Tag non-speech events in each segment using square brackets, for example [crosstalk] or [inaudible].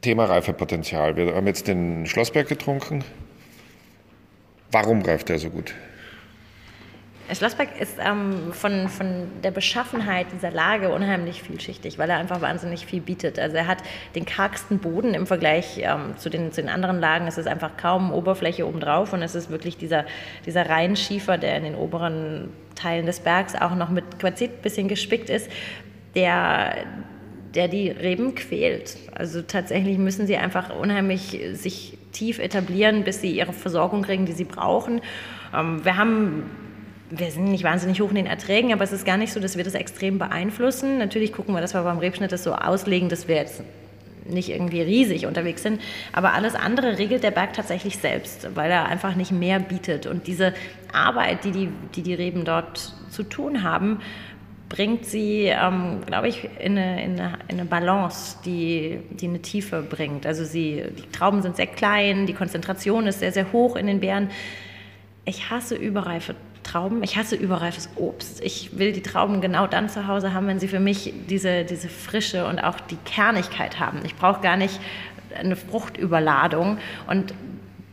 Thema Reifepotenzial. Wir haben jetzt den Schlossberg getrunken. Warum reift er so gut? Schlossberg ist ähm, von, von der Beschaffenheit dieser Lage unheimlich vielschichtig, weil er einfach wahnsinnig viel bietet. Also er hat den kargsten Boden im Vergleich ähm, zu, den, zu den anderen Lagen. Es ist einfach kaum Oberfläche obendrauf und es ist wirklich dieser, dieser Reinschiefer, der in den oberen Teilen des Bergs auch noch mit Quarzit ein bisschen gespickt ist, der der die Reben quält. Also tatsächlich müssen sie einfach unheimlich sich tief etablieren, bis sie ihre Versorgung kriegen, die sie brauchen. Ähm, wir haben wir sind nicht wahnsinnig hoch in den Erträgen, aber es ist gar nicht so, dass wir das extrem beeinflussen. Natürlich gucken wir, dass wir beim Rebschnitt das so auslegen, dass wir jetzt nicht irgendwie riesig unterwegs sind. Aber alles andere regelt der Berg tatsächlich selbst, weil er einfach nicht mehr bietet. Und diese Arbeit, die die, die, die Reben dort zu tun haben, bringt sie, ähm, glaube ich, in eine, in, eine, in eine, Balance, die, die eine Tiefe bringt. Also sie, die Trauben sind sehr klein, die Konzentration ist sehr, sehr hoch in den Beeren. Ich hasse überreife Trauben. Ich hasse überreifes Obst. Ich will die Trauben genau dann zu Hause haben, wenn sie für mich diese, diese Frische und auch die Kernigkeit haben. Ich brauche gar nicht eine Fruchtüberladung. Und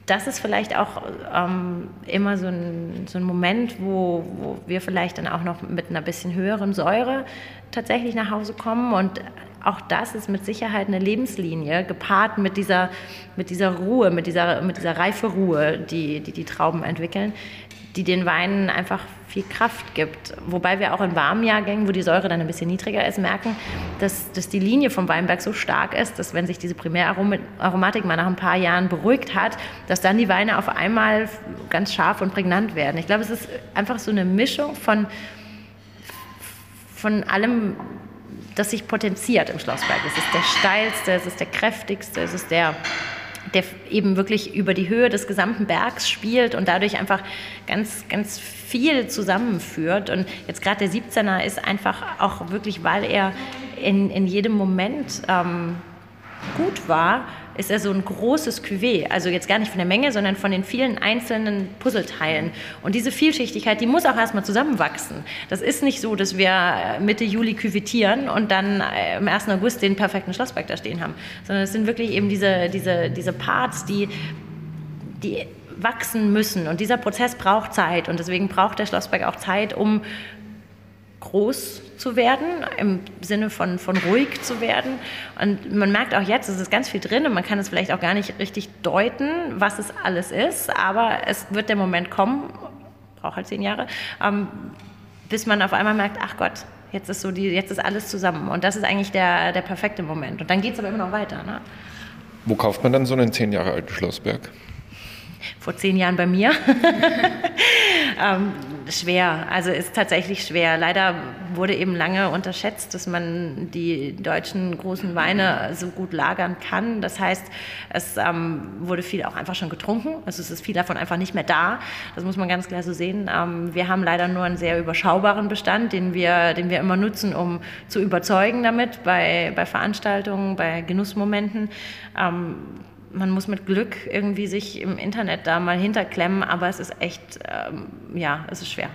das ist vielleicht auch ähm, immer so ein, so ein Moment, wo, wo, wir vielleicht dann auch noch mit einer bisschen höheren Säure tatsächlich nach Hause kommen. Und auch das ist mit Sicherheit eine Lebenslinie, gepaart mit dieser, mit dieser Ruhe, mit dieser, mit dieser reife Ruhe, die, die die Trauben entwickeln, die den Weinen einfach viel Kraft gibt. Wobei wir auch in warmen Jahrgängen, wo die Säure dann ein bisschen niedriger ist, merken, dass, dass die Linie vom Weinberg so stark ist, dass wenn sich diese Primäraromatik mal nach ein paar Jahren beruhigt hat, dass dann die Weine auf einmal ganz scharf und prägnant werden. Ich glaube, es ist einfach so eine Mischung von, von allem, das sich potenziert im Schlossberg. Es ist der steilste, es ist der kräftigste, es ist der der eben wirklich über die Höhe des gesamten Bergs spielt und dadurch einfach ganz, ganz viel zusammenführt. Und jetzt gerade der 17er ist einfach auch wirklich, weil er in, in jedem Moment ähm, gut war, ist er so ein großes Cuvée. Also jetzt gar nicht von der Menge, sondern von den vielen einzelnen Puzzleteilen. Und diese Vielschichtigkeit, die muss auch erstmal zusammenwachsen. Das ist nicht so, dass wir Mitte Juli küvetieren und dann äh, am 1. August den perfekten Schlossberg da stehen haben. Sondern es sind wirklich eben diese, diese, diese Parts, die, die wachsen müssen. Und dieser Prozess braucht Zeit. Und deswegen braucht der Schlossberg auch Zeit, um groß zu werden, im Sinne von, von ruhig zu werden. Und man merkt auch jetzt, es ist ganz viel drin und man kann es vielleicht auch gar nicht richtig deuten, was es alles ist, aber es wird der Moment kommen, braucht halt zehn Jahre, ähm, bis man auf einmal merkt, ach Gott, jetzt ist so die, jetzt ist alles zusammen. Und das ist eigentlich der, der perfekte Moment. Und dann geht es aber immer noch weiter. Ne? Wo kauft man dann so einen zehn Jahre alten Schlossberg? Vor zehn Jahren bei mir. [laughs] ähm, schwer, also ist tatsächlich schwer. Leider wurde eben lange unterschätzt, dass man die deutschen großen Weine so gut lagern kann. Das heißt, es ähm, wurde viel auch einfach schon getrunken. Also es ist viel davon einfach nicht mehr da. Das muss man ganz klar so sehen. Ähm, wir haben leider nur einen sehr überschaubaren Bestand, den wir, den wir immer nutzen, um zu überzeugen damit bei, bei Veranstaltungen, bei Genussmomenten. Man muss mit Glück irgendwie sich im Internet da mal hinterklemmen, aber es ist echt, ähm, ja, es ist schwer.